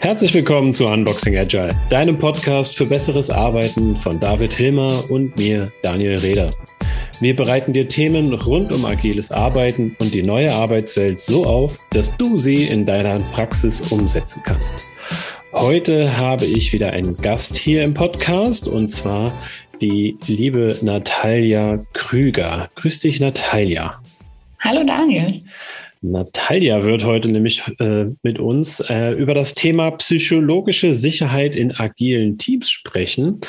Herzlich willkommen zu Unboxing Agile, deinem Podcast für besseres Arbeiten von David Hilmer und mir, Daniel Reder. Wir bereiten dir Themen rund um agiles Arbeiten und die neue Arbeitswelt so auf, dass du sie in deiner Praxis umsetzen kannst. Heute habe ich wieder einen Gast hier im Podcast und zwar die liebe Natalia Krüger. Grüß dich, Natalia. Hallo, Daniel. Natalia wird heute nämlich äh, mit uns äh, über das Thema psychologische Sicherheit in agilen Teams sprechen.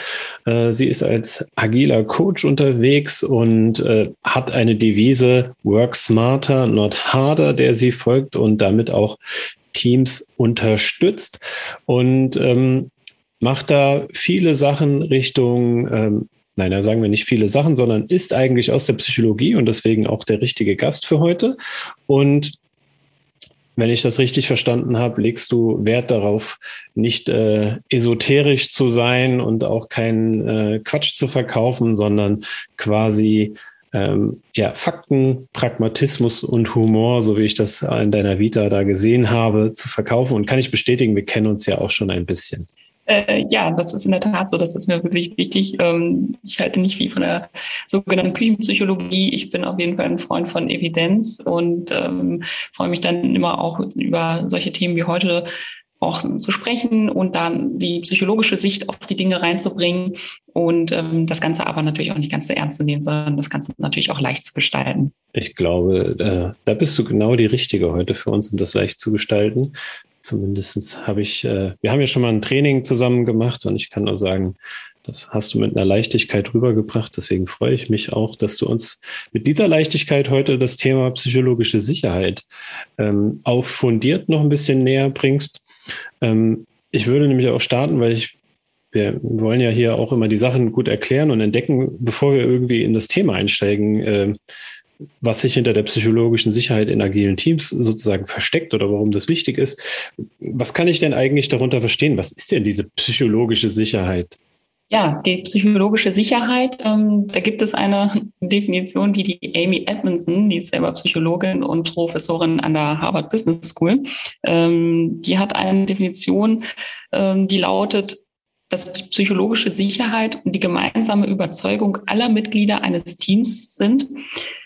Äh, sie ist als agiler Coach unterwegs und äh, hat eine Devise Work Smarter, not harder, der sie folgt und damit auch Teams unterstützt und ähm, macht da viele Sachen Richtung ähm, nein, da sagen wir nicht viele Sachen, sondern ist eigentlich aus der Psychologie und deswegen auch der richtige Gast für heute. Und wenn ich das richtig verstanden habe, legst du Wert darauf, nicht äh, esoterisch zu sein und auch keinen äh, Quatsch zu verkaufen, sondern quasi ähm, ja, Fakten, Pragmatismus und Humor, so wie ich das in deiner Vita da gesehen habe, zu verkaufen. Und kann ich bestätigen, wir kennen uns ja auch schon ein bisschen. Äh, ja, das ist in der Tat so. Das ist mir wirklich wichtig. Ähm, ich halte nicht viel von der sogenannten Küchenpsychologie. Ich bin auf jeden Fall ein Freund von Evidenz und ähm, freue mich dann immer auch über solche Themen wie heute auch zu sprechen und dann die psychologische Sicht auf die Dinge reinzubringen und ähm, das Ganze aber natürlich auch nicht ganz so ernst zu nehmen, sondern das Ganze natürlich auch leicht zu gestalten. Ich glaube, äh, da bist du genau die Richtige heute für uns, um das leicht zu gestalten. Zumindest habe ich, äh, wir haben ja schon mal ein Training zusammen gemacht und ich kann nur sagen, das hast du mit einer Leichtigkeit rübergebracht. Deswegen freue ich mich auch, dass du uns mit dieser Leichtigkeit heute das Thema psychologische Sicherheit ähm, auch fundiert noch ein bisschen näher bringst. Ähm, ich würde nämlich auch starten, weil ich wir wollen ja hier auch immer die Sachen gut erklären und entdecken, bevor wir irgendwie in das Thema einsteigen. Äh, was sich hinter der psychologischen Sicherheit in agilen Teams sozusagen versteckt oder warum das wichtig ist. Was kann ich denn eigentlich darunter verstehen? Was ist denn diese psychologische Sicherheit? Ja, die psychologische Sicherheit, ähm, da gibt es eine Definition, die die Amy Edmondson, die ist selber Psychologin und Professorin an der Harvard Business School, ähm, die hat eine Definition, ähm, die lautet, dass die psychologische Sicherheit und die gemeinsame Überzeugung aller Mitglieder eines Teams sind,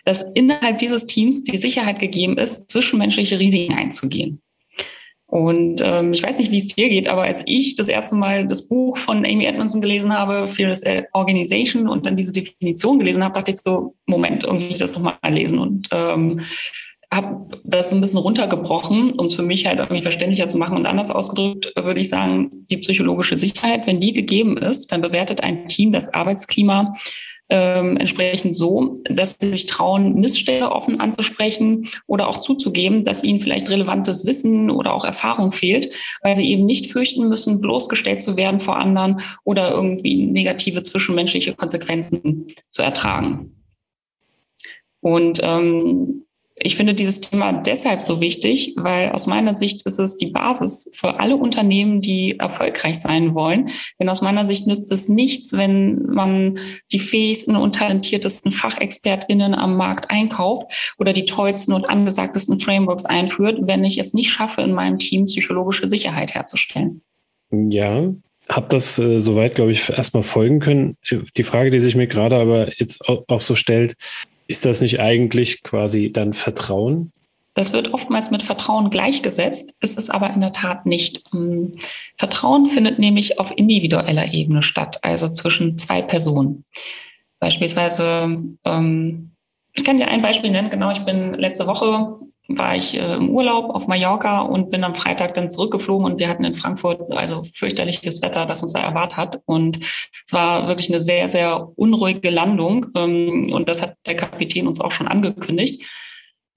dass innerhalb dieses Teams die Sicherheit gegeben ist, zwischenmenschliche Risiken einzugehen. Und ähm, ich weiß nicht, wie es dir geht, aber als ich das erste Mal das Buch von Amy Edmondson gelesen habe, Fearless Organization, und dann diese Definition gelesen habe, dachte ich so, Moment, irgendwie ich das nochmal lesen. Und ähm, habe das ein bisschen runtergebrochen, um es für mich halt irgendwie verständlicher zu machen. Und anders ausgedrückt würde ich sagen, die psychologische Sicherheit, wenn die gegeben ist, dann bewertet ein Team das Arbeitsklima ähm, entsprechend so, dass sie sich trauen, Missstände offen anzusprechen oder auch zuzugeben, dass ihnen vielleicht relevantes Wissen oder auch Erfahrung fehlt, weil sie eben nicht fürchten müssen, bloßgestellt zu werden vor anderen oder irgendwie negative zwischenmenschliche Konsequenzen zu ertragen. Und ähm, ich finde dieses Thema deshalb so wichtig, weil aus meiner Sicht ist es die Basis für alle Unternehmen, die erfolgreich sein wollen. Denn aus meiner Sicht nützt es nichts, wenn man die fähigsten und talentiertesten Fachexpertinnen am Markt einkauft oder die tollsten und angesagtesten Frameworks einführt, wenn ich es nicht schaffe, in meinem Team psychologische Sicherheit herzustellen. Ja, habe das äh, soweit, glaube ich, erstmal folgen können. Die Frage, die sich mir gerade aber jetzt auch, auch so stellt, ist das nicht eigentlich quasi dann Vertrauen? Das wird oftmals mit Vertrauen gleichgesetzt, ist es aber in der Tat nicht. Ähm, Vertrauen findet nämlich auf individueller Ebene statt, also zwischen zwei Personen. Beispielsweise, ähm, ich kann dir ein Beispiel nennen, genau, ich bin letzte Woche war ich äh, im Urlaub auf Mallorca und bin am Freitag dann zurückgeflogen und wir hatten in Frankfurt also fürchterliches Wetter, das uns da erwartet hat. Und es war wirklich eine sehr, sehr unruhige Landung. Ähm, und das hat der Kapitän uns auch schon angekündigt.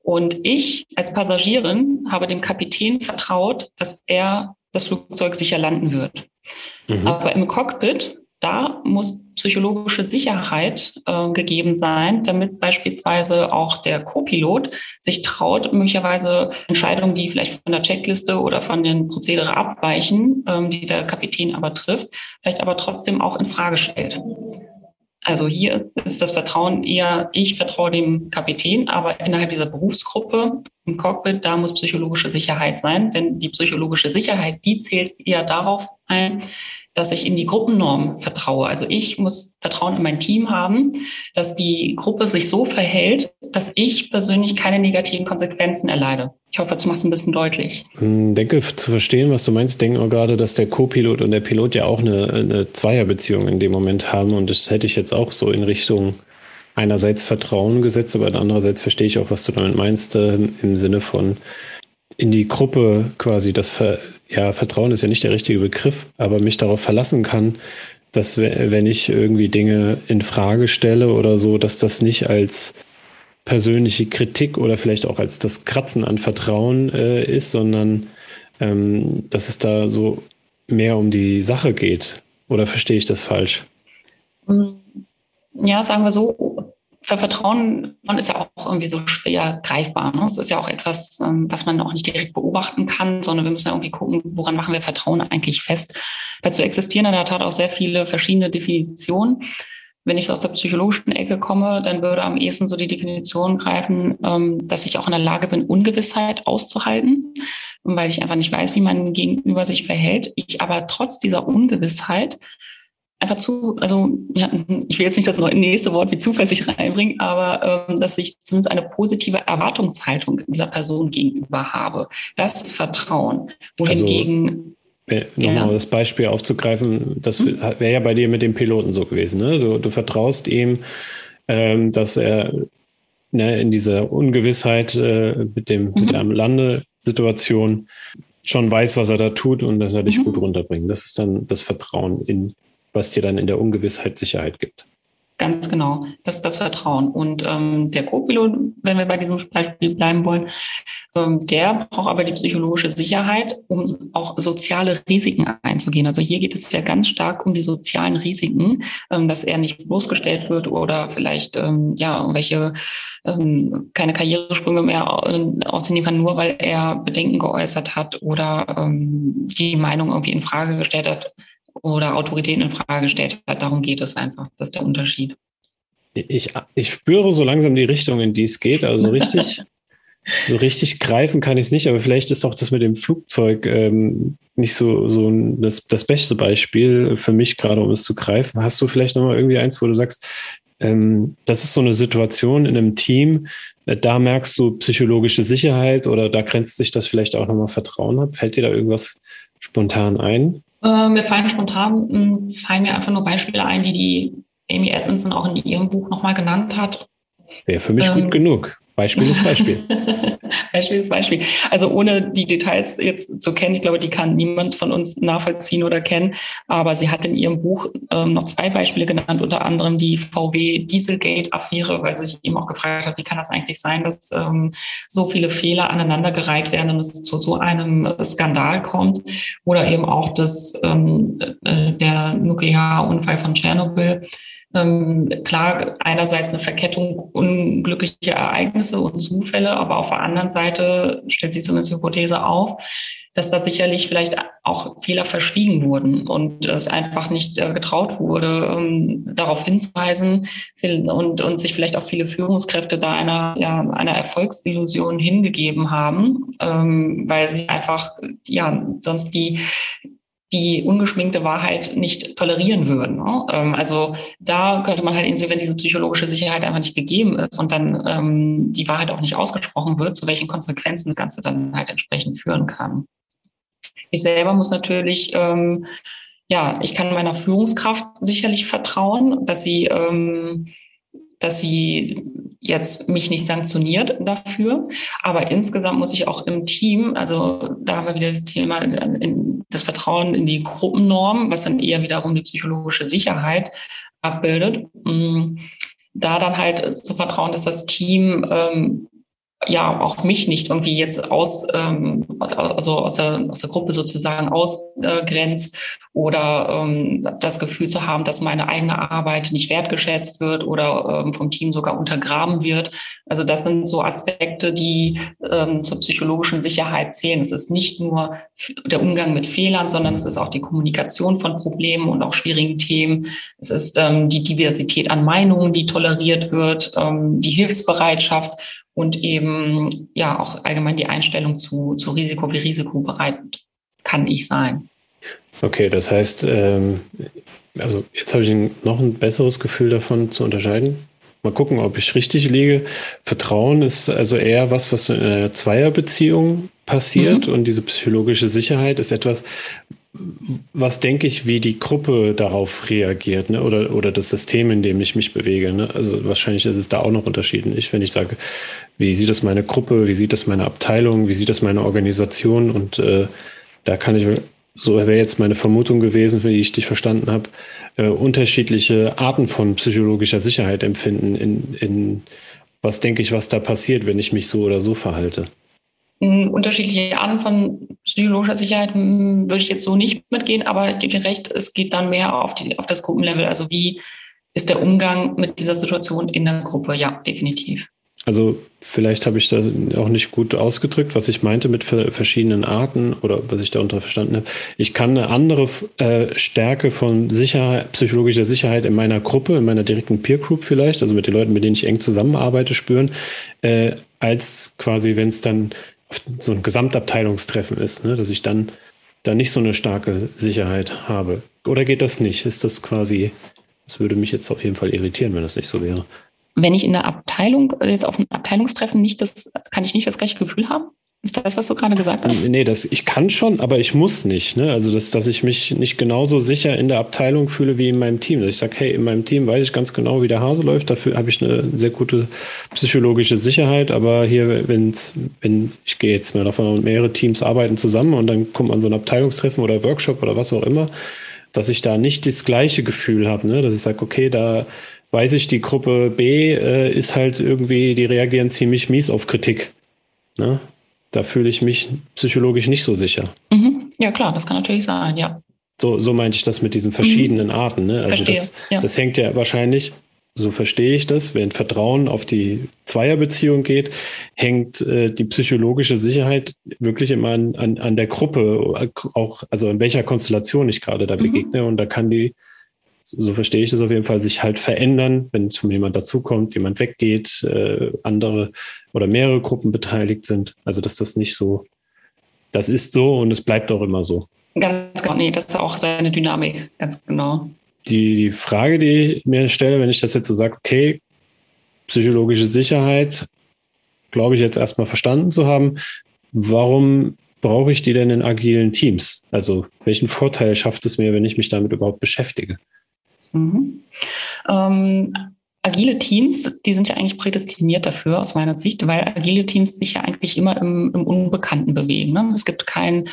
Und ich als Passagierin habe dem Kapitän vertraut, dass er das Flugzeug sicher landen wird. Mhm. Aber im Cockpit da muss psychologische Sicherheit äh, gegeben sein, damit beispielsweise auch der Co-Pilot sich traut, möglicherweise Entscheidungen, die vielleicht von der Checkliste oder von den Prozedere abweichen, ähm, die der Kapitän aber trifft, vielleicht aber trotzdem auch in Frage stellt. Also hier ist das Vertrauen eher, ich vertraue dem Kapitän, aber innerhalb dieser Berufsgruppe im Cockpit, da muss psychologische Sicherheit sein, denn die psychologische Sicherheit, die zählt eher darauf ein, dass ich in die Gruppennorm vertraue. Also ich muss Vertrauen in mein Team haben, dass die Gruppe sich so verhält, dass ich persönlich keine negativen Konsequenzen erleide. Ich hoffe, das macht es ein bisschen deutlich. Ich hm, denke, zu verstehen, was du meinst, denke auch gerade, dass der Co-Pilot und der Pilot ja auch eine, eine Zweierbeziehung in dem Moment haben. Und das hätte ich jetzt auch so in Richtung einerseits Vertrauen gesetzt, aber andererseits verstehe ich auch, was du damit meinst, äh, im Sinne von in die Gruppe quasi das Ver ja, Vertrauen ist ja nicht der richtige Begriff, aber mich darauf verlassen kann, dass wenn ich irgendwie Dinge in Frage stelle oder so, dass das nicht als persönliche Kritik oder vielleicht auch als das Kratzen an Vertrauen äh, ist, sondern ähm, dass es da so mehr um die Sache geht. Oder verstehe ich das falsch? Ja, sagen wir so, für Vertrauen, man ist ja auch irgendwie so schwer greifbar. Ne? Es ist ja auch etwas, ähm, was man auch nicht direkt beobachten kann, sondern wir müssen ja irgendwie gucken, woran machen wir Vertrauen eigentlich fest. Dazu existieren in der Tat auch sehr viele verschiedene Definitionen. Wenn ich so aus der psychologischen Ecke komme, dann würde am ehesten so die Definition greifen, ähm, dass ich auch in der Lage bin, Ungewissheit auszuhalten, weil ich einfach nicht weiß, wie mein Gegenüber sich verhält. Ich aber trotz dieser Ungewissheit einfach zu, also ja, ich will jetzt nicht das nächste Wort wie zuversichtlich reinbringen, aber ähm, dass ich zumindest eine positive Erwartungshaltung dieser Person gegenüber habe. Das ist Vertrauen. Wohingegen also Nochmal ja. das Beispiel aufzugreifen, das hm? wäre ja bei dir mit dem Piloten so gewesen. Ne? Du, du vertraust ihm, ähm, dass er ne, in dieser Ungewissheit äh, mit, dem, mhm. mit der Landesituation schon weiß, was er da tut und dass er dich mhm. gut runterbringt. Das ist dann das Vertrauen in was dir dann in der Ungewissheit Sicherheit gibt. Ganz genau, das ist das Vertrauen. Und ähm, der Co-Pilot, wenn wir bei diesem Beispiel bleiben wollen, ähm, der braucht aber die psychologische Sicherheit, um auch soziale Risiken einzugehen. Also hier geht es ja ganz stark um die sozialen Risiken, ähm, dass er nicht bloßgestellt wird oder vielleicht ähm, ja irgendwelche ähm, keine Karrieresprünge mehr äh, ausnehmen kann, nur weil er Bedenken geäußert hat oder ähm, die Meinung irgendwie in Frage gestellt hat oder Autoritäten in Frage gestellt hat. Darum geht es einfach. Das ist der Unterschied. Ich, ich spüre so langsam die Richtung, in die es geht. Also richtig, so richtig greifen kann ich es nicht, aber vielleicht ist auch das mit dem Flugzeug ähm, nicht so, so das, das beste Beispiel für mich gerade, um es zu greifen. Hast du vielleicht nochmal irgendwie eins, wo du sagst, ähm, das ist so eine Situation in einem Team, äh, da merkst du psychologische Sicherheit oder da grenzt sich das vielleicht auch nochmal Vertrauen ab. Fällt dir da irgendwas spontan ein? Äh, mir fallen spontan hm, fallen mir einfach nur Beispiele ein, die die Amy Edmondson auch in ihrem Buch nochmal genannt hat. Wäre für mich ähm, gut genug. Beispiel ist Beispiel. Beispiel ist Beispiel. Also ohne die Details jetzt zu kennen, ich glaube, die kann niemand von uns nachvollziehen oder kennen. Aber sie hat in ihrem Buch ähm, noch zwei Beispiele genannt, unter anderem die VW Dieselgate-Affäre, weil sie sich eben auch gefragt hat, wie kann das eigentlich sein, dass ähm, so viele Fehler aneinandergereiht werden und es zu so einem Skandal kommt. Oder eben auch das, ähm, äh, der Nuklearunfall von Tschernobyl klar, einerseits eine Verkettung unglücklicher Ereignisse und Zufälle, aber auf der anderen Seite stellt sich zumindest die Hypothese auf, dass da sicherlich vielleicht auch Fehler verschwiegen wurden und es einfach nicht äh, getraut wurde, ähm, darauf hinzuweisen und, und sich vielleicht auch viele Führungskräfte da einer, ja, einer Erfolgsillusion hingegeben haben, ähm, weil sie einfach, ja, sonst die, die ungeschminkte Wahrheit nicht tolerieren würden. Ne? Ähm, also da könnte man halt wenn diese psychologische Sicherheit einfach nicht gegeben ist und dann ähm, die Wahrheit auch nicht ausgesprochen wird, zu welchen Konsequenzen das Ganze dann halt entsprechend führen kann. Ich selber muss natürlich, ähm, ja, ich kann meiner Führungskraft sicherlich vertrauen, dass sie ähm, dass sie jetzt mich nicht sanktioniert dafür. Aber insgesamt muss ich auch im Team, also da haben wir wieder das Thema, das Vertrauen in die Gruppennorm, was dann eher wiederum die psychologische Sicherheit abbildet. Mm, da dann halt zu vertrauen, dass das Team ähm, ja auch mich nicht irgendwie jetzt aus, ähm, also aus der, aus der Gruppe sozusagen ausgrenzt oder ähm, das Gefühl zu haben, dass meine eigene Arbeit nicht wertgeschätzt wird oder ähm, vom Team sogar untergraben wird. Also das sind so Aspekte, die ähm, zur psychologischen Sicherheit zählen. Es ist nicht nur der Umgang mit Fehlern, sondern es ist auch die Kommunikation von Problemen und auch schwierigen Themen. Es ist ähm, die Diversität an Meinungen, die toleriert wird, ähm, die Hilfsbereitschaft und eben ja auch allgemein die Einstellung zu, zu Risiko, wie risikobereit kann ich sein. Okay, das heißt, ähm, also jetzt habe ich noch ein besseres Gefühl davon zu unterscheiden. Mal gucken, ob ich richtig liege. Vertrauen ist also eher was, was in einer Zweierbeziehung passiert mhm. und diese psychologische Sicherheit ist etwas, was denke ich, wie die Gruppe darauf reagiert, ne? oder, oder das System, in dem ich mich bewege. Ne? Also wahrscheinlich ist es da auch noch unterschiedlich, wenn ich sage, wie sieht das meine Gruppe, wie sieht das meine Abteilung, wie sieht das meine Organisation und äh, da kann ich, so wäre jetzt meine Vermutung gewesen, wie ich dich verstanden habe, äh, unterschiedliche Arten von psychologischer Sicherheit empfinden, in, in was denke ich, was da passiert, wenn ich mich so oder so verhalte. Unterschiedliche Arten von psychologischer Sicherheit hm, würde ich jetzt so nicht mitgehen, aber ich gebe dir recht, es geht dann mehr auf, die, auf das Gruppenlevel. Also wie ist der Umgang mit dieser Situation in der Gruppe? Ja, definitiv. Also vielleicht habe ich da auch nicht gut ausgedrückt, was ich meinte mit verschiedenen Arten oder was ich darunter verstanden habe. Ich kann eine andere äh, Stärke von Sicherheit, psychologischer Sicherheit in meiner Gruppe, in meiner direkten Peer Group vielleicht, also mit den Leuten, mit denen ich eng zusammenarbeite, spüren, äh, als quasi, wenn es dann so ein Gesamtabteilungstreffen ist, ne, dass ich dann da nicht so eine starke Sicherheit habe. Oder geht das nicht? Ist das quasi, das würde mich jetzt auf jeden Fall irritieren, wenn das nicht so wäre wenn ich in der Abteilung, jetzt auf einem Abteilungstreffen nicht das, kann ich nicht das gleiche Gefühl haben? Ist das, was du gerade gesagt hast? Nee, das, ich kann schon, aber ich muss nicht. Ne? Also, dass, dass ich mich nicht genauso sicher in der Abteilung fühle wie in meinem Team. Dass ich sage, hey, in meinem Team weiß ich ganz genau, wie der Hase läuft. Dafür habe ich eine sehr gute psychologische Sicherheit. Aber hier, wenn's, wenn ich gehe jetzt mal davon, mehrere Teams arbeiten zusammen und dann kommt man so ein Abteilungstreffen oder Workshop oder was auch immer, dass ich da nicht das gleiche Gefühl habe. Ne? Dass ich sage, okay, da weiß ich, die Gruppe B äh, ist halt irgendwie, die reagieren ziemlich mies auf Kritik. Ne? Da fühle ich mich psychologisch nicht so sicher. Mhm. Ja, klar, das kann natürlich sein, ja. So, so meinte ich das mit diesen verschiedenen mhm. Arten. Ne? Also das, ja. das hängt ja wahrscheinlich, so verstehe ich das, wenn Vertrauen auf die Zweierbeziehung geht, hängt äh, die psychologische Sicherheit wirklich immer an, an, an der Gruppe, auch also in welcher Konstellation ich gerade da mhm. begegne. Und da kann die so verstehe ich das auf jeden Fall, sich halt verändern, wenn zum jemand dazukommt, jemand weggeht, äh, andere oder mehrere Gruppen beteiligt sind. Also dass das nicht so, das ist so und es bleibt auch immer so. Ganz genau, nee, das ist auch seine Dynamik, ganz genau. Die, die Frage, die ich mir stelle, wenn ich das jetzt so sage, okay, psychologische Sicherheit, glaube ich jetzt erstmal verstanden zu haben, warum brauche ich die denn in agilen Teams? Also welchen Vorteil schafft es mir, wenn ich mich damit überhaupt beschäftige? Mhm. Ähm, agile Teams, die sind ja eigentlich prädestiniert dafür aus meiner Sicht, weil agile Teams sich ja eigentlich immer im, im Unbekannten bewegen. Ne? Es gibt keinen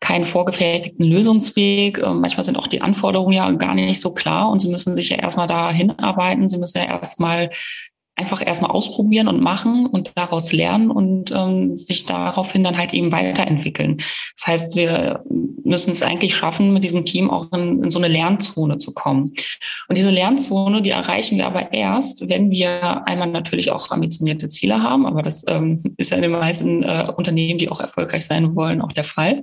keinen vorgefertigten Lösungsweg. Ähm, manchmal sind auch die Anforderungen ja gar nicht so klar und sie müssen sich ja erstmal da hinarbeiten. Sie müssen ja erstmal einfach erstmal ausprobieren und machen und daraus lernen und ähm, sich daraufhin dann halt eben weiterentwickeln. Das heißt, wir müssen es eigentlich schaffen, mit diesem Team auch in, in so eine Lernzone zu kommen. Und diese Lernzone, die erreichen wir aber erst, wenn wir einmal natürlich auch ambitionierte Ziele haben, aber das ähm, ist ja in den meisten äh, Unternehmen, die auch erfolgreich sein wollen, auch der Fall.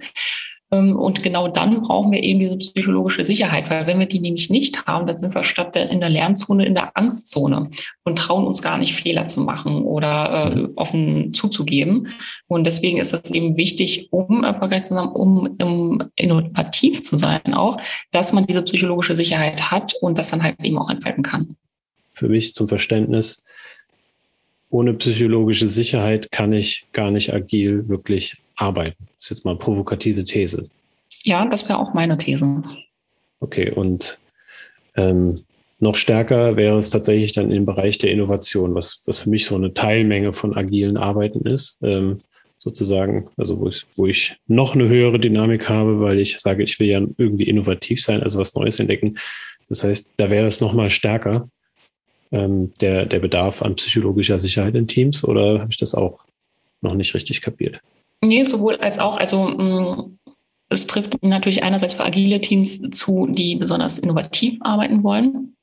Ähm, und genau dann brauchen wir eben diese psychologische Sicherheit, weil wenn wir die nämlich nicht haben, dann sind wir statt der, in der Lernzone in der Angstzone und trauen uns gar nicht Fehler zu machen oder äh, offen zuzugeben. Und deswegen ist es eben wichtig, um erfolgreich zu sein, um, um innovativ zu sein auch, dass man diese psychologische Sicherheit hat und das dann halt eben auch entfalten kann. Für mich zum Verständnis, ohne psychologische Sicherheit kann ich gar nicht agil wirklich arbeiten. Das ist jetzt mal eine provokative These. Ja, das wäre auch meine These. Okay, und ähm, noch stärker wäre es tatsächlich dann im Bereich der Innovation, was, was für mich so eine Teilmenge von agilen Arbeiten ist, ähm, sozusagen, also wo ich, wo ich noch eine höhere Dynamik habe, weil ich sage, ich will ja irgendwie innovativ sein, also was Neues entdecken. Das heißt, da wäre es nochmal stärker, ähm, der, der Bedarf an psychologischer Sicherheit in Teams, oder habe ich das auch noch nicht richtig kapiert. Nee, sowohl als auch. Also mm, es trifft natürlich einerseits für agile Teams zu, die besonders innovativ arbeiten wollen.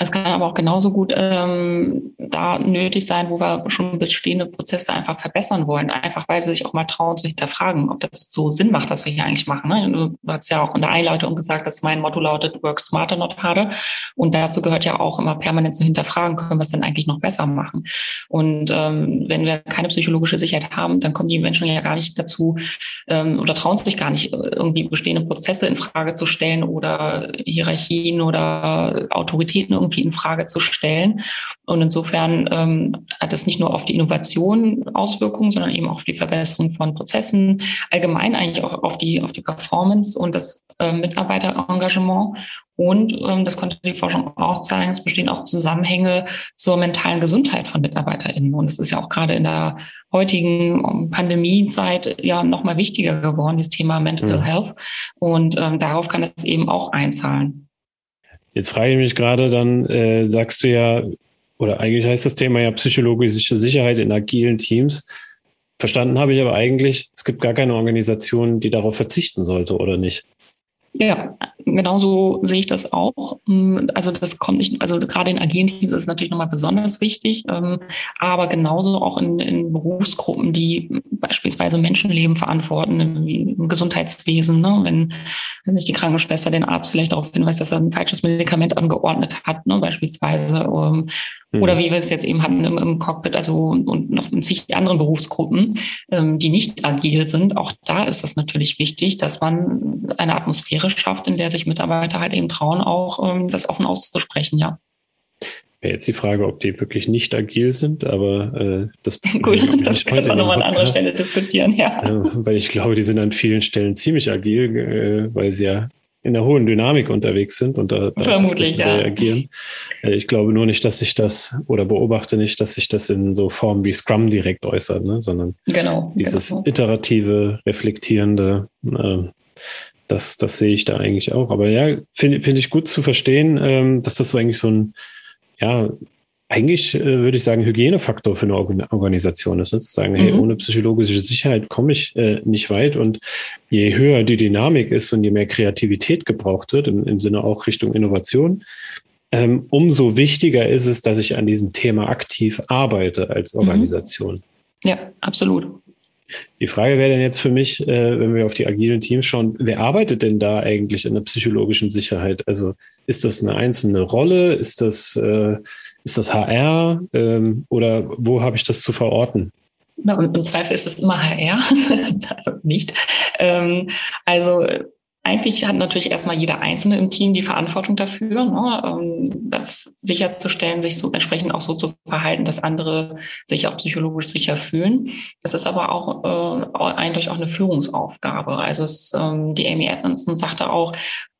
Es kann aber auch genauso gut ähm, da nötig sein, wo wir schon bestehende Prozesse einfach verbessern wollen, einfach weil sie sich auch mal trauen zu hinterfragen, ob das so Sinn macht, was wir hier eigentlich machen. Ne? Du hast ja auch in der Einleitung gesagt, dass mein Motto lautet Work Smarter, not harder. Und dazu gehört ja auch immer permanent zu hinterfragen, können wir es denn eigentlich noch besser machen? Und ähm, wenn wir keine psychologische Sicherheit haben, dann kommen die Menschen ja gar nicht dazu ähm, oder trauen sich gar nicht, irgendwie bestehende Prozesse in Frage zu stellen oder Hierarchien oder Autoritäten irgendwie in Frage zu stellen. Und insofern ähm, hat es nicht nur auf die Innovation Auswirkungen, sondern eben auch auf die Verbesserung von Prozessen, allgemein eigentlich auch auf die, auf die Performance und das äh, Mitarbeiterengagement. Und ähm, das konnte die Forschung auch zeigen, es bestehen auch Zusammenhänge zur mentalen Gesundheit von MitarbeiterInnen. Und es ist ja auch gerade in der heutigen ähm, Pandemiezeit ja nochmal wichtiger geworden, das Thema Mental ja. Health. Und ähm, darauf kann es eben auch einzahlen. Jetzt frage ich mich gerade, dann äh, sagst du ja, oder eigentlich heißt das Thema ja psychologische Sicherheit in agilen Teams. Verstanden habe ich aber eigentlich, es gibt gar keine Organisation, die darauf verzichten sollte, oder nicht? Ja, genauso sehe ich das auch. Mm, also das kommt nicht, also gerade in agilen Teams ist es natürlich nochmal besonders wichtig, ähm, aber genauso auch in, in Berufsgruppen, die beispielsweise Menschenleben verantworten, im Gesundheitswesen, ne? wenn, wenn sich die Krankenschwester den Arzt vielleicht darauf hinweist, dass er ein falsches Medikament angeordnet hat, ne? beispielsweise, ähm, Mhm. Oder wie wir es jetzt eben hatten im, im Cockpit, also und noch in zig anderen Berufsgruppen, ähm, die nicht agil sind. Auch da ist es natürlich wichtig, dass man eine Atmosphäre schafft, in der sich Mitarbeiter halt eben trauen, auch ähm, das offen auszusprechen, ja. Wäre jetzt die Frage, ob die wirklich nicht agil sind, aber äh, das Gut, das können wir nochmal an anderer Stelle diskutieren, ja. ja. Weil ich glaube, die sind an vielen Stellen ziemlich agil, äh, weil sie ja in der hohen Dynamik unterwegs sind und da, da Vermutlich, ja. reagieren. Äh, ich glaube nur nicht, dass sich das oder beobachte nicht, dass sich das in so Formen wie Scrum direkt äußert, ne? sondern genau, dieses genau. iterative, reflektierende, äh, das, das sehe ich da eigentlich auch. Aber ja, finde find ich gut zu verstehen, ähm, dass das so eigentlich so ein ja, eigentlich äh, würde ich sagen, Hygienefaktor für eine Organisation ist, ne? zu sagen, hey, mhm. ohne psychologische Sicherheit komme ich äh, nicht weit. Und je höher die Dynamik ist und je mehr Kreativität gebraucht wird, im, im Sinne auch Richtung Innovation, ähm, umso wichtiger ist es, dass ich an diesem Thema aktiv arbeite als mhm. Organisation. Mhm. Ja, absolut. Die Frage wäre dann jetzt für mich, äh, wenn wir auf die agilen Teams schauen, wer arbeitet denn da eigentlich in der psychologischen Sicherheit? Also ist das eine einzelne Rolle? Ist das äh, ist das HR ähm, oder wo habe ich das zu verorten? Na, und im Zweifel ist es immer HR, also nicht. Ähm, also eigentlich hat natürlich erstmal jeder Einzelne im Team die Verantwortung dafür, ne, ähm, das sicherzustellen, sich so entsprechend auch so zu verhalten, dass andere sich auch psychologisch sicher fühlen. Es ist aber auch äh, eindeutig auch eine Führungsaufgabe. Also es, ähm, die Amy Edmondson sagte auch,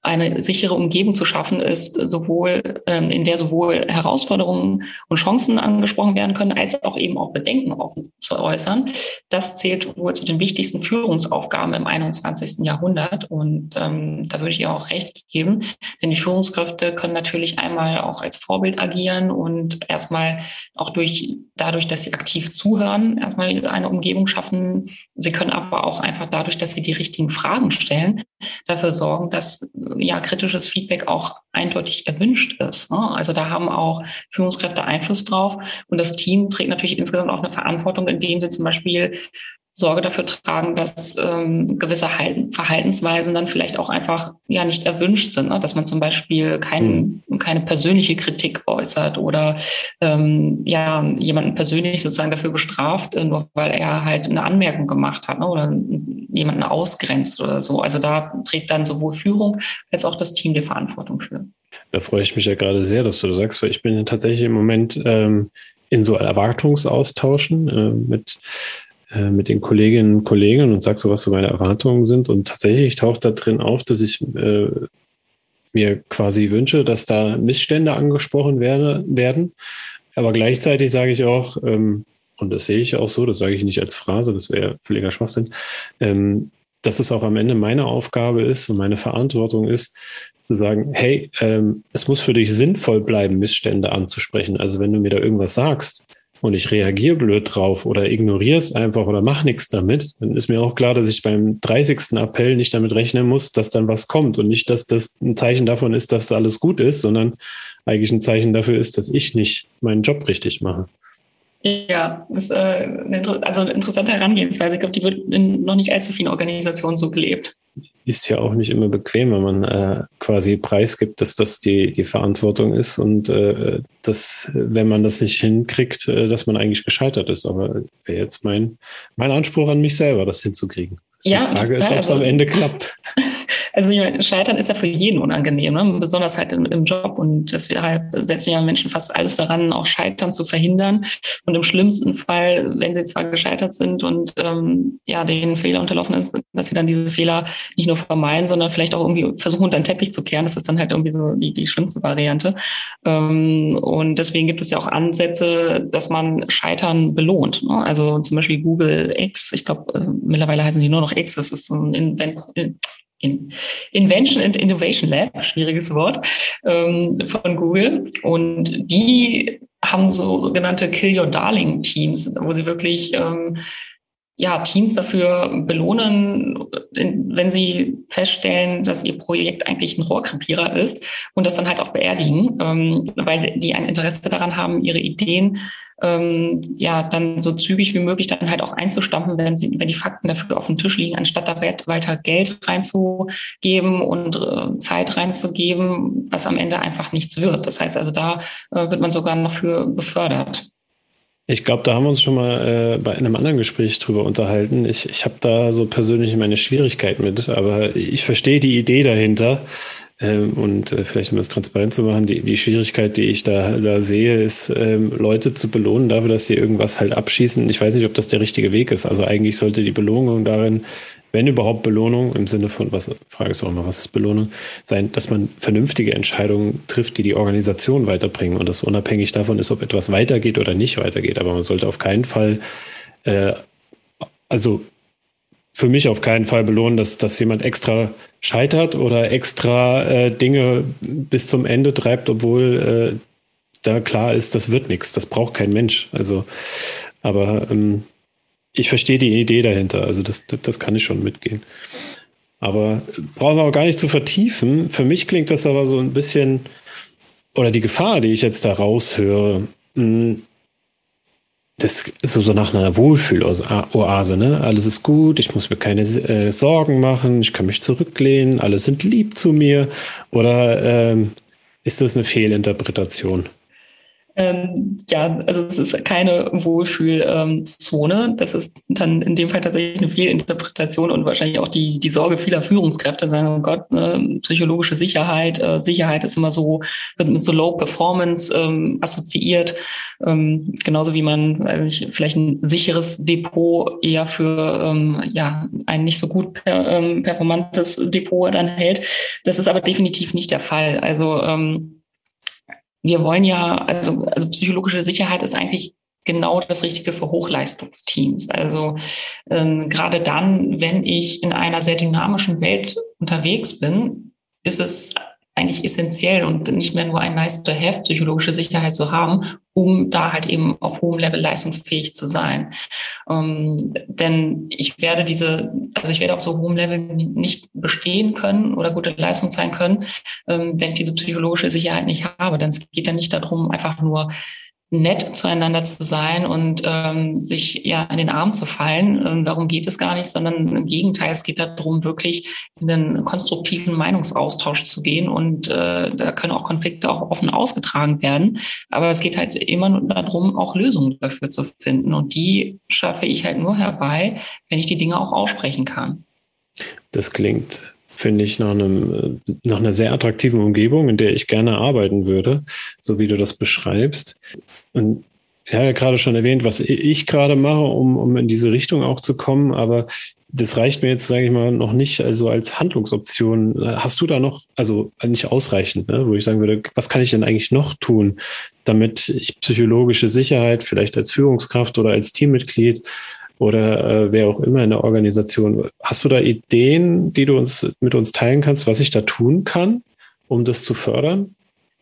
eine sichere Umgebung zu schaffen ist, sowohl ähm, in der sowohl Herausforderungen und Chancen angesprochen werden können, als auch eben auch Bedenken offen zu äußern. Das zählt wohl zu den wichtigsten Führungsaufgaben im 21. Jahrhundert. Und ähm, da würde ich ihr auch recht geben, denn die Führungskräfte können natürlich einmal auch als Vorbild agieren und erstmal auch durch dadurch, dass sie aktiv zuhören, erstmal eine Umgebung schaffen. Sie können aber auch einfach dadurch, dass sie die richtigen Fragen stellen, dafür sorgen, dass ja kritisches Feedback auch eindeutig erwünscht ist. Ne? Also da haben auch Führungskräfte Einfluss drauf und das Team trägt natürlich insgesamt auch eine Verantwortung, indem sie zum Beispiel Sorge dafür tragen, dass ähm, gewisse Verhaltensweisen dann vielleicht auch einfach ja nicht erwünscht sind, ne? dass man zum Beispiel kein, mhm. keine persönliche Kritik äußert oder ähm, ja jemanden persönlich sozusagen dafür bestraft, äh, nur weil er halt eine Anmerkung gemacht hat ne? oder jemanden ausgrenzt oder so. Also da trägt dann sowohl Führung als auch das Team die Verantwortung für. Da freue ich mich ja gerade sehr, dass du das sagst, weil ich bin tatsächlich im Moment ähm, in so Erwartungsaustauschen äh, mit äh, mit den Kolleginnen und Kollegen und sag so, was so meine Erwartungen sind. Und tatsächlich taucht da drin auf, dass ich äh, mir quasi wünsche, dass da Missstände angesprochen werde, werden. Aber gleichzeitig sage ich auch, ähm, und das sehe ich auch so, das sage ich nicht als Phrase, das wäre völliger Schwachsinn, ähm, dass es auch am Ende meine Aufgabe ist und meine Verantwortung ist, zu sagen, hey, ähm, es muss für dich sinnvoll bleiben, Missstände anzusprechen. Also wenn du mir da irgendwas sagst, und ich reagiere blöd drauf oder ignoriere es einfach oder mache nichts damit, dann ist mir auch klar, dass ich beim 30. Appell nicht damit rechnen muss, dass dann was kommt und nicht, dass das ein Zeichen davon ist, dass alles gut ist, sondern eigentlich ein Zeichen dafür ist, dass ich nicht meinen Job richtig mache. Ja, ist äh, eine, also eine interessante Herangehensweise. Ich glaube, die wird in noch nicht allzu vielen Organisationen so gelebt. Ist ja auch nicht immer bequem, wenn man äh, quasi preisgibt, dass das die, die Verantwortung ist und äh, dass, wenn man das nicht hinkriegt, äh, dass man eigentlich gescheitert ist. Aber wäre jetzt mein, mein Anspruch an mich selber, das hinzukriegen. Ja, die Frage ist, ob es am Ende klappt. Also Scheitern ist ja für jeden unangenehm, ne? besonders halt im, im, Job. Und deshalb setzen ja Menschen fast alles daran, auch Scheitern zu verhindern. Und im schlimmsten Fall, wenn sie zwar gescheitert sind und ähm, ja, den Fehler unterlaufen ist, dass sie dann diese Fehler nicht nur vermeiden, sondern vielleicht auch irgendwie versuchen, unter den Teppich zu kehren. Das ist dann halt irgendwie so die, die schlimmste Variante. Ähm, und deswegen gibt es ja auch Ansätze, dass man Scheitern belohnt. Ne? Also zum Beispiel Google X, ich glaube, äh, mittlerweile heißen sie nur noch X, das ist so ein Invent Invention and Innovation Lab, schwieriges Wort, ähm, von Google. Und die haben so sogenannte Kill Your Darling Teams, wo sie wirklich ähm, ja, Teams dafür belohnen, wenn sie feststellen, dass ihr Projekt eigentlich ein Rohrkrepierer ist und das dann halt auch beerdigen, ähm, weil die ein Interesse daran haben, ihre Ideen ähm, ja dann so zügig wie möglich dann halt auch einzustampfen, wenn sie, wenn die Fakten dafür auf dem Tisch liegen, anstatt da weiter Geld reinzugeben und äh, Zeit reinzugeben, was am Ende einfach nichts wird. Das heißt also, da äh, wird man sogar noch für befördert. Ich glaube, da haben wir uns schon mal äh, bei einem anderen Gespräch drüber unterhalten. Ich, ich habe da so persönlich meine Schwierigkeit mit, aber ich verstehe die Idee dahinter. Ähm, und äh, vielleicht um das transparent zu machen, die, die Schwierigkeit, die ich da, da sehe, ist, ähm, Leute zu belohnen dafür, dass sie irgendwas halt abschießen. Ich weiß nicht, ob das der richtige Weg ist. Also eigentlich sollte die Belohnung darin wenn überhaupt Belohnung, im Sinne von, was, Frage ist auch immer, was ist Belohnung, sein, dass man vernünftige Entscheidungen trifft, die die Organisation weiterbringen und das unabhängig davon ist, ob etwas weitergeht oder nicht weitergeht. Aber man sollte auf keinen Fall, äh, also für mich auf keinen Fall belohnen, dass, dass jemand extra scheitert oder extra äh, Dinge bis zum Ende treibt, obwohl äh, da klar ist, das wird nichts, das braucht kein Mensch. Also, aber ähm, ich verstehe die Idee dahinter. Also das, das kann ich schon mitgehen. Aber brauchen wir auch gar nicht zu vertiefen. Für mich klingt das aber so ein bisschen, oder die Gefahr, die ich jetzt da raushöre, hm, das ist so, so nach einer Wohlfühloase, ne? Alles ist gut, ich muss mir keine äh, Sorgen machen, ich kann mich zurücklehnen, alle sind lieb zu mir. Oder ähm, ist das eine Fehlinterpretation? Ähm, ja, also es ist keine Wohlfühlzone. Ähm, das ist dann in dem Fall tatsächlich eine Fehlinterpretation und wahrscheinlich auch die, die Sorge vieler Führungskräfte, sagen, oh Gott, ne, psychologische Sicherheit, äh, Sicherheit ist immer so, wird mit so Low Performance ähm, assoziiert. Ähm, genauso wie man weiß nicht, vielleicht ein sicheres Depot eher für ähm, ja, ein nicht so gut per, performantes Depot dann hält. Das ist aber definitiv nicht der Fall. Also wir wollen ja, also, also psychologische Sicherheit ist eigentlich genau das Richtige für Hochleistungsteams. Also ähm, gerade dann, wenn ich in einer sehr dynamischen Welt unterwegs bin, ist es eigentlich essentiell und nicht mehr nur ein nice to have, psychologische Sicherheit zu haben, um da halt eben auf hohem Level leistungsfähig zu sein. Ähm, denn ich werde diese, also ich werde auf so hohem Level nicht bestehen können oder gute Leistung sein können, ähm, wenn ich diese psychologische Sicherheit nicht habe. Denn es geht ja nicht darum, einfach nur nett zueinander zu sein und ähm, sich ja in den Arm zu fallen. Ähm, darum geht es gar nicht, sondern im Gegenteil, es geht darum, wirklich in den konstruktiven Meinungsaustausch zu gehen und äh, da können auch Konflikte auch offen ausgetragen werden. Aber es geht halt immer nur darum, auch Lösungen dafür zu finden und die schaffe ich halt nur herbei, wenn ich die Dinge auch aussprechen kann. Das klingt finde ich, nach, einem, nach einer sehr attraktiven Umgebung, in der ich gerne arbeiten würde, so wie du das beschreibst. Und ich habe ja gerade schon erwähnt, was ich gerade mache, um, um in diese Richtung auch zu kommen, aber das reicht mir jetzt, sage ich mal, noch nicht also als Handlungsoption. Hast du da noch, also nicht ausreichend, ne, wo ich sagen würde, was kann ich denn eigentlich noch tun, damit ich psychologische Sicherheit vielleicht als Führungskraft oder als Teammitglied oder äh, wer auch immer in der Organisation. Hast du da Ideen, die du uns mit uns teilen kannst, was ich da tun kann, um das zu fördern?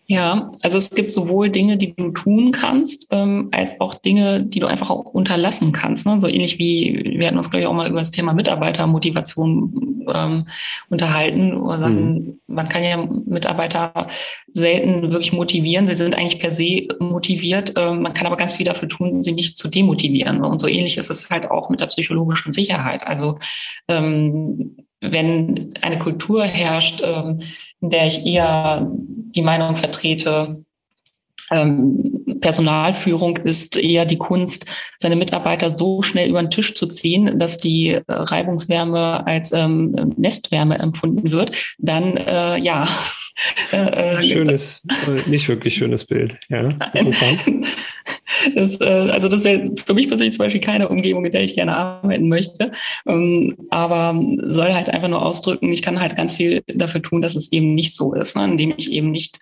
Ja, also es gibt sowohl Dinge, die du tun kannst, ähm, als auch Dinge, die du einfach auch unterlassen kannst. Ne? So ähnlich wie, wir hatten uns, glaube ich, auch mal über das Thema Mitarbeitermotivation ähm, unterhalten. Oder sagen, mhm. Man kann ja Mitarbeiter selten wirklich motivieren. Sie sind eigentlich per se motiviert. Ähm, man kann aber ganz viel dafür tun, sie nicht zu demotivieren. Und so ähnlich ist es halt auch mit der psychologischen Sicherheit. Also ähm, wenn eine Kultur herrscht, ähm, in der ich eher die Meinung vertrete, ähm, Personalführung ist eher die Kunst, seine Mitarbeiter so schnell über den Tisch zu ziehen, dass die äh, Reibungswärme als ähm, Nestwärme empfunden wird, dann äh, ja. Äh, äh schönes, äh, nicht wirklich schönes Bild. Ja, interessant. Das, äh, also das wäre für mich persönlich zum Beispiel keine Umgebung, in der ich gerne arbeiten möchte. Ähm, aber soll halt einfach nur ausdrücken, ich kann halt ganz viel dafür tun, dass es eben nicht so ist, ne? indem ich eben nicht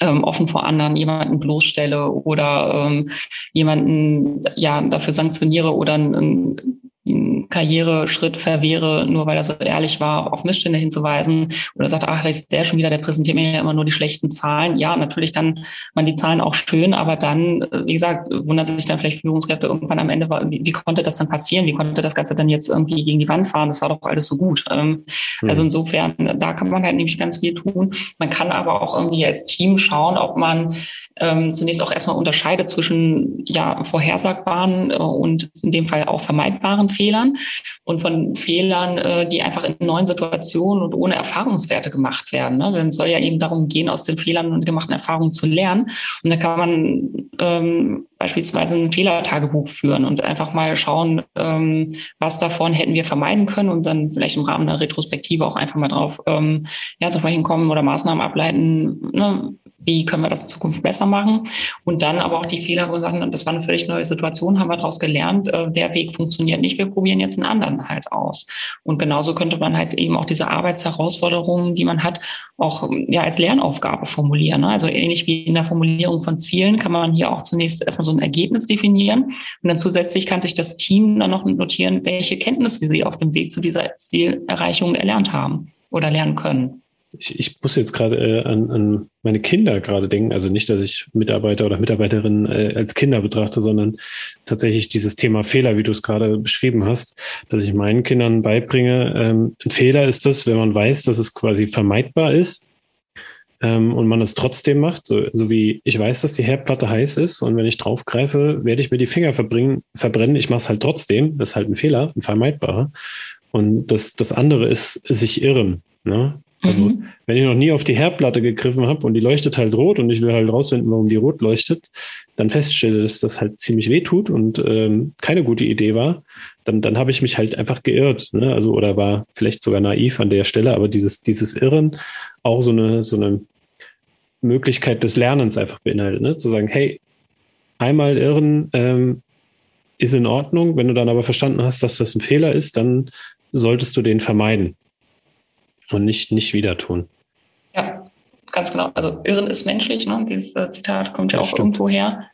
ähm, offen vor anderen jemanden bloßstelle oder ähm, jemanden ja dafür sanktioniere oder ein, einen Karriereschritt verwehre, nur weil er so ehrlich war, auf Missstände hinzuweisen oder sagt, ach, da ist der schon wieder, der präsentiert mir ja immer nur die schlechten Zahlen. Ja, natürlich kann man die Zahlen auch schön, aber dann, wie gesagt, wundern sich dann vielleicht Führungskräfte irgendwann am Ende, wie, wie konnte das dann passieren? Wie konnte das Ganze dann jetzt irgendwie gegen die Wand fahren? Das war doch alles so gut. Ähm, mhm. Also insofern, da kann man halt nämlich ganz viel tun. Man kann aber auch irgendwie als Team schauen, ob man ähm, zunächst auch erstmal unterscheidet zwischen ja vorhersagbaren äh, und in dem Fall auch vermeidbaren Fehlern und von Fehlern, äh, die einfach in neuen Situationen und ohne Erfahrungswerte gemacht werden. Ne? Denn es soll ja eben darum gehen, aus den Fehlern und gemachten Erfahrungen zu lernen. Und da kann man ähm, beispielsweise ein Fehlertagebuch führen und einfach mal schauen, ähm, was davon hätten wir vermeiden können und dann vielleicht im Rahmen der Retrospektive auch einfach mal drauf ähm, ja, zu sprechen kommen oder Maßnahmen ableiten, ne, wie können wir das in Zukunft besser machen und dann aber auch die Fehler, wo wir sagen, das war eine völlig neue Situation, haben wir daraus gelernt, äh, der Weg funktioniert nicht, wir probieren jetzt einen anderen halt aus. Und genauso könnte man halt eben auch diese Arbeitsherausforderungen, die man hat, auch ja als Lernaufgabe formulieren. Ne? Also ähnlich wie in der Formulierung von Zielen kann man hier auch zunächst erstmal so ein Ergebnis definieren und dann zusätzlich kann sich das Team dann noch notieren, welche Kenntnisse sie auf dem Weg zu dieser Zielerreichung erlernt haben oder lernen können ich, ich muss jetzt gerade äh, an, an meine Kinder gerade denken. Also nicht, dass ich Mitarbeiter oder Mitarbeiterinnen äh, als Kinder betrachte, sondern tatsächlich dieses Thema Fehler, wie du es gerade beschrieben hast, dass ich meinen Kindern beibringe. Ähm, ein Fehler ist das, wenn man weiß, dass es quasi vermeidbar ist ähm, und man es trotzdem macht. So, so wie ich weiß, dass die Herdplatte heiß ist und wenn ich draufgreife, werde ich mir die Finger verbringen, verbrennen. Ich mache es halt trotzdem. Das ist halt ein Fehler, ein vermeidbarer. Und das, das andere ist sich irren. Ne? Also, mhm. wenn ich noch nie auf die Herdplatte gegriffen habe und die leuchtet halt rot und ich will halt rausfinden, warum die rot leuchtet, dann feststelle, dass das halt ziemlich weh tut und ähm, keine gute Idee war, dann, dann habe ich mich halt einfach geirrt. Ne? Also, oder war vielleicht sogar naiv an der Stelle, aber dieses, dieses Irren auch so eine, so eine Möglichkeit des Lernens einfach beinhaltet, ne? zu sagen, hey, einmal irren ähm, ist in Ordnung, wenn du dann aber verstanden hast, dass das ein Fehler ist, dann solltest du den vermeiden und nicht, nicht wieder tun. Ja, ganz genau. Also Irren ist menschlich, ne? Dieses äh, Zitat kommt ja, auch stimmt. irgendwo her.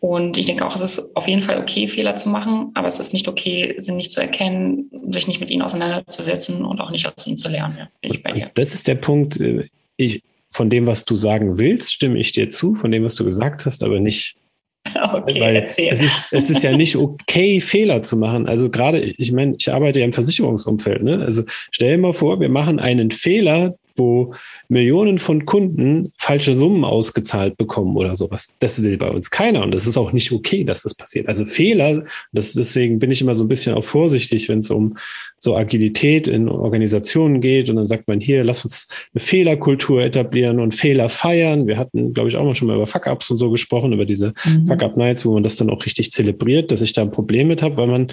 Und ich denke auch, es ist auf jeden Fall okay, Fehler zu machen, aber es ist nicht okay, sie nicht zu erkennen, sich nicht mit ihnen auseinanderzusetzen und auch nicht aus ihnen zu lernen. Ja. Das ist der Punkt. Äh, ich, von dem, was du sagen willst, stimme ich dir zu, von dem, was du gesagt hast, aber nicht Okay, Weil erzähl. Es ist, es ist ja nicht okay, Fehler zu machen. Also gerade, ich meine, ich arbeite ja im Versicherungsumfeld. Ne? Also stell dir mal vor, wir machen einen Fehler, wo Millionen von Kunden falsche Summen ausgezahlt bekommen oder sowas. Das will bei uns keiner und das ist auch nicht okay, dass das passiert. Also Fehler, das, deswegen bin ich immer so ein bisschen auch vorsichtig, wenn es um so Agilität in Organisationen geht und dann sagt man hier, lass uns eine Fehlerkultur etablieren und Fehler feiern. Wir hatten, glaube ich, auch mal schon mal über Fuck-Ups und so gesprochen, über diese mhm. Fuck-Up-Nights, wo man das dann auch richtig zelebriert, dass ich da ein Problem mit habe, weil man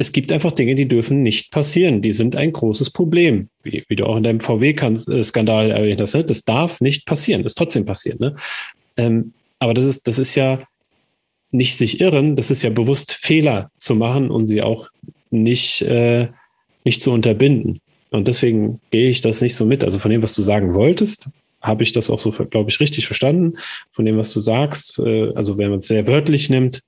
es gibt einfach Dinge, die dürfen nicht passieren. Die sind ein großes Problem. Wie, wie du auch in deinem VW-Skandal erwähnt hast. Ne? Das darf nicht passieren. Das ist trotzdem passiert. Ne? Ähm, aber das ist, das ist ja nicht sich irren. Das ist ja bewusst Fehler zu machen und sie auch nicht, äh, nicht zu unterbinden. Und deswegen gehe ich das nicht so mit. Also von dem, was du sagen wolltest, habe ich das auch so, glaube ich, richtig verstanden. Von dem, was du sagst, äh, also wenn man es sehr wörtlich nimmt,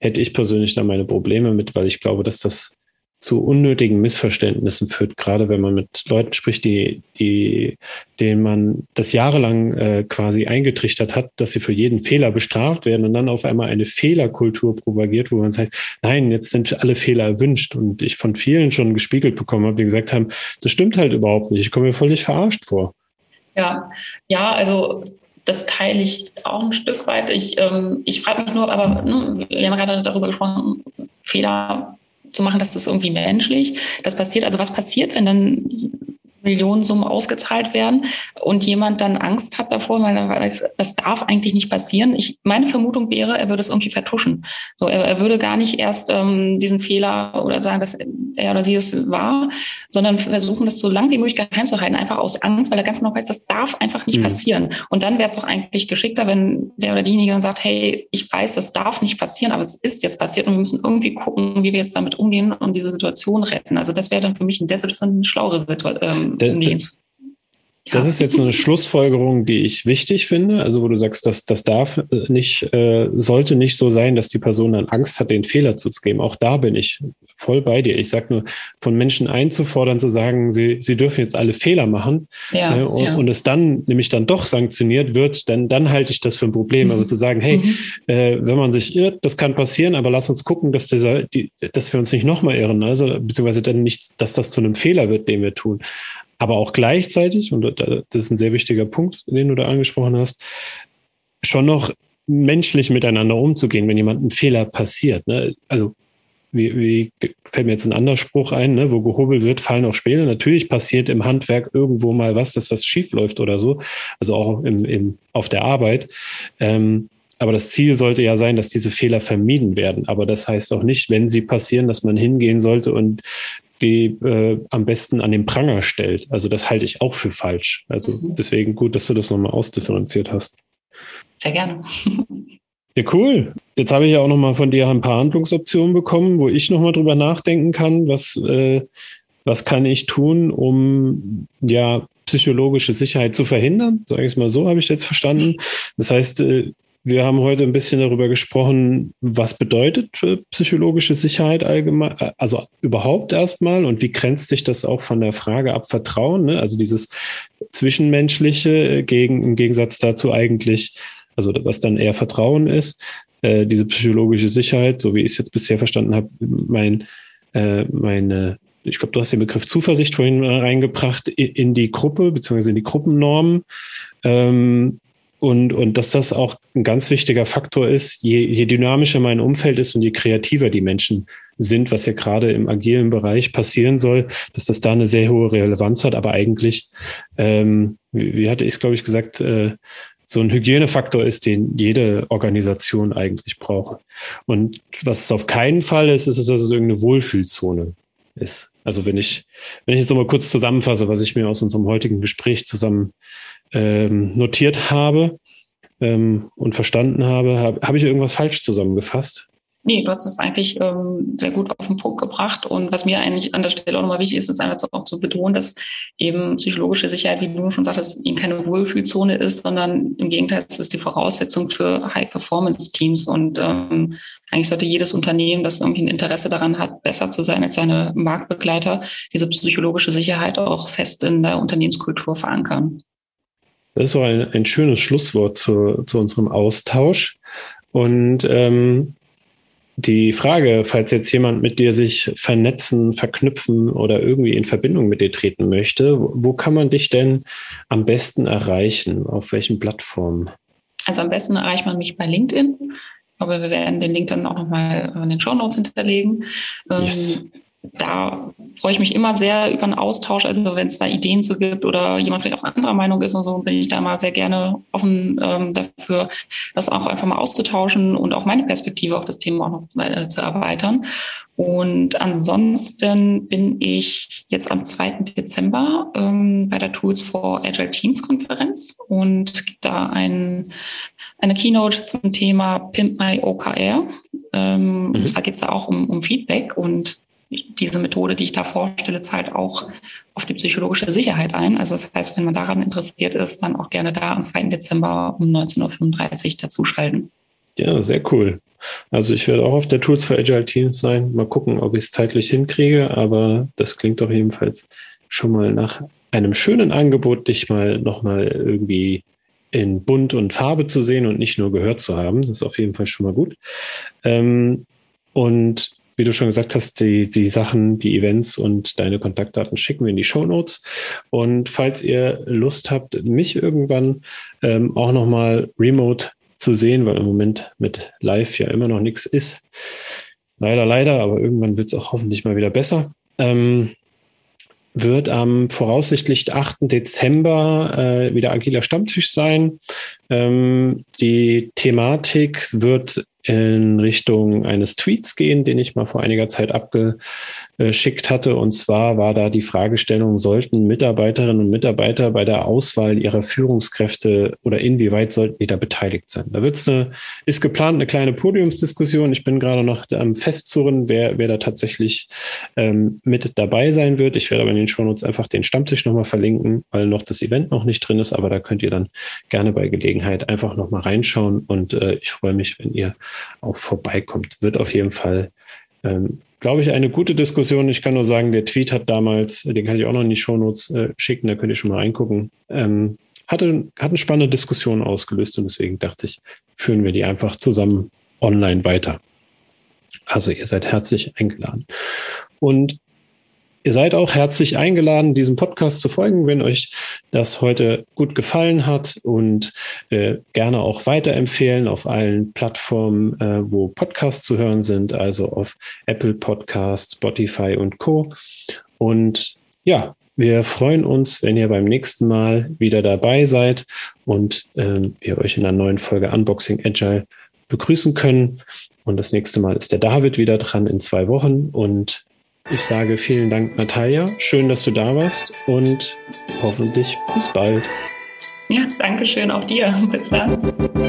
hätte ich persönlich da meine Probleme mit, weil ich glaube, dass das zu unnötigen Missverständnissen führt, gerade wenn man mit Leuten spricht, die, die, denen man das jahrelang äh, quasi eingetrichtert hat, dass sie für jeden Fehler bestraft werden und dann auf einmal eine Fehlerkultur propagiert, wo man sagt, nein, jetzt sind alle Fehler erwünscht. Und ich von vielen schon gespiegelt bekommen habe, die gesagt haben, das stimmt halt überhaupt nicht. Ich komme mir völlig verarscht vor. Ja, ja, also das teile ich auch ein Stück weit. Ich, ähm, ich frage mich nur, aber ne, wir haben gerade darüber gesprochen, Fehler zu machen, dass das irgendwie menschlich. Das passiert, also was passiert, wenn dann Millionensummen ausgezahlt werden und jemand dann Angst hat davor, weil er weiß, das darf eigentlich nicht passieren. Ich, meine Vermutung wäre, er würde es irgendwie vertuschen. So, er, er würde gar nicht erst ähm, diesen Fehler oder sagen, dass er oder sie es war, sondern versuchen, das so lange wie möglich geheim zu halten, einfach aus Angst, weil er ganz genau weiß, das darf einfach nicht mhm. passieren. Und dann wäre es doch eigentlich geschickter, wenn der oder diejenige dann sagt, hey, ich weiß, das darf nicht passieren, aber es ist jetzt passiert und wir müssen irgendwie gucken, wie wir jetzt damit umgehen und diese Situation retten. Also das wäre dann für mich in der Situation eine schlauere Situation. Ähm, das, das ist jetzt eine Schlussfolgerung, die ich wichtig finde. Also, wo du sagst, dass das darf nicht, äh, sollte nicht so sein, dass die Person dann Angst hat, den Fehler zuzugeben. Auch da bin ich voll bei dir. Ich sage nur, von Menschen einzufordern, zu sagen, sie, sie dürfen jetzt alle Fehler machen ja, äh, und, ja. und, es dann nämlich dann doch sanktioniert wird, dann, dann halte ich das für ein Problem. Mhm. Aber zu sagen, hey, mhm. äh, wenn man sich irrt, das kann passieren, aber lass uns gucken, dass dieser, die, dass wir uns nicht nochmal irren, also beziehungsweise dann nicht, dass das zu einem Fehler wird, den wir tun aber auch gleichzeitig, und das ist ein sehr wichtiger Punkt, den du da angesprochen hast, schon noch menschlich miteinander umzugehen, wenn jemand ein Fehler passiert. Ne? Also wie, wie fällt mir jetzt ein anderer Spruch ein, ne? wo gehobelt wird, fallen auch Späne. Natürlich passiert im Handwerk irgendwo mal was, dass was schief läuft oder so, also auch im, im, auf der Arbeit. Ähm, aber das Ziel sollte ja sein, dass diese Fehler vermieden werden. Aber das heißt auch nicht, wenn sie passieren, dass man hingehen sollte und die äh, am besten an den Pranger stellt. Also das halte ich auch für falsch. Also mhm. deswegen gut, dass du das nochmal ausdifferenziert hast. Sehr gerne. Ja, cool. Jetzt habe ich ja auch nochmal von dir ein paar Handlungsoptionen bekommen, wo ich nochmal drüber nachdenken kann, was, äh, was kann ich tun, um ja psychologische Sicherheit zu verhindern, sage ich es mal so, habe ich jetzt verstanden. Das heißt, äh, wir haben heute ein bisschen darüber gesprochen, was bedeutet psychologische Sicherheit allgemein, äh, also überhaupt erstmal und wie grenzt sich das auch von der Frage ab Vertrauen, ne? also dieses Zwischenmenschliche gegen, im Gegensatz dazu eigentlich, also was dann eher Vertrauen ist, äh, diese psychologische Sicherheit, so wie ich es jetzt bisher verstanden habe, mein, äh, meine ich glaube, du hast den Begriff Zuversicht vorhin reingebracht in die Gruppe, beziehungsweise in die Gruppennormen. Ähm, und, und dass das auch ein ganz wichtiger Faktor ist, je, je dynamischer mein Umfeld ist und je kreativer die Menschen sind, was ja gerade im agilen Bereich passieren soll, dass das da eine sehr hohe Relevanz hat, aber eigentlich, ähm, wie, wie hatte ich es, glaube ich, gesagt, äh, so ein Hygienefaktor ist, den jede Organisation eigentlich braucht. Und was es auf keinen Fall ist, ist, dass es irgendeine Wohlfühlzone ist. Also wenn ich, wenn ich jetzt nochmal kurz zusammenfasse, was ich mir aus unserem heutigen Gespräch zusammen ähm, notiert habe ähm, und verstanden habe, habe hab ich irgendwas falsch zusammengefasst? Nee, du hast es eigentlich ähm, sehr gut auf den Punkt gebracht. Und was mir eigentlich an der Stelle auch nochmal wichtig ist, ist einfach auch zu betonen, dass eben psychologische Sicherheit, wie du schon sagtest, eben keine Wohlfühlzone ist, sondern im Gegenteil, es ist die Voraussetzung für High-Performance-Teams. Und ähm, eigentlich sollte jedes Unternehmen, das irgendwie ein Interesse daran hat, besser zu sein als seine Marktbegleiter, diese psychologische Sicherheit auch fest in der Unternehmenskultur verankern. Das ist so ein, ein schönes Schlusswort zu, zu unserem Austausch. Und ähm, die Frage, falls jetzt jemand mit dir sich vernetzen, verknüpfen oder irgendwie in Verbindung mit dir treten möchte, wo kann man dich denn am besten erreichen? Auf welchen Plattformen? Also am besten erreicht man mich bei LinkedIn. Ich glaube, wir werden den Link dann auch nochmal in den Show Notes hinterlegen. Ähm, yes da freue ich mich immer sehr über einen Austausch. Also wenn es da Ideen zu gibt oder jemand vielleicht auch anderer Meinung ist und so, bin ich da mal sehr gerne offen ähm, dafür, das auch einfach mal auszutauschen und auch meine Perspektive auf das Thema auch noch äh, zu erweitern. Und ansonsten bin ich jetzt am 2. Dezember ähm, bei der Tools for Agile Teams Konferenz und gibt da ein, eine Keynote zum Thema Pimp My OKR. Ähm, mhm. Und zwar geht es da auch um, um Feedback und diese Methode, die ich da vorstelle, zahlt auch auf die psychologische Sicherheit ein. Also das heißt, wenn man daran interessiert ist, dann auch gerne da am 2. Dezember um 19.35 Uhr dazuschalten. Ja, sehr cool. also ich werde auch auf der Tools for Agile Teams sein. Mal gucken, ob ich es zeitlich hinkriege, aber das klingt doch jedenfalls schon mal nach einem schönen Angebot, dich mal nochmal irgendwie in Bunt und Farbe zu sehen und nicht nur gehört zu haben. Das ist auf jeden Fall schon mal gut. Ähm, und wie du schon gesagt hast, die, die Sachen, die Events und deine Kontaktdaten schicken wir in die Show Notes. Und falls ihr Lust habt, mich irgendwann ähm, auch nochmal remote zu sehen, weil im Moment mit Live ja immer noch nichts ist. Leider, leider, aber irgendwann wird es auch hoffentlich mal wieder besser. Ähm, wird am voraussichtlich 8. Dezember äh, wieder agiler Stammtisch sein. Ähm, die Thematik wird in Richtung eines Tweets gehen, den ich mal vor einiger Zeit abgeschickt hatte. Und zwar war da die Fragestellung, sollten Mitarbeiterinnen und Mitarbeiter bei der Auswahl ihrer Führungskräfte oder inwieweit sollten die da beteiligt sein? Da wird's eine, ist geplant eine kleine Podiumsdiskussion. Ich bin gerade noch am Festzurren, wer, wer da tatsächlich ähm, mit dabei sein wird. Ich werde aber in den Shownotes einfach den Stammtisch nochmal verlinken, weil noch das Event noch nicht drin ist. Aber da könnt ihr dann gerne bei Gelegenheit einfach nochmal reinschauen. Und äh, ich freue mich, wenn ihr auch vorbeikommt. Wird auf jeden Fall, ähm, glaube ich, eine gute Diskussion. Ich kann nur sagen, der Tweet hat damals, den kann ich auch noch in die Shownotes äh, schicken, da könnt ihr schon mal reingucken. Ähm, hatte, hat eine spannende Diskussion ausgelöst und deswegen dachte ich, führen wir die einfach zusammen online weiter. Also ihr seid herzlich eingeladen. Und Ihr seid auch herzlich eingeladen, diesem Podcast zu folgen, wenn euch das heute gut gefallen hat und äh, gerne auch weiterempfehlen auf allen Plattformen, äh, wo Podcasts zu hören sind, also auf Apple Podcasts, Spotify und Co. Und ja, wir freuen uns, wenn ihr beim nächsten Mal wieder dabei seid und äh, wir euch in einer neuen Folge Unboxing Agile begrüßen können. Und das nächste Mal ist der David wieder dran in zwei Wochen und ich sage vielen Dank, Natalia. Schön, dass du da warst und hoffentlich bis bald. Ja, danke schön auch dir. Bis dann.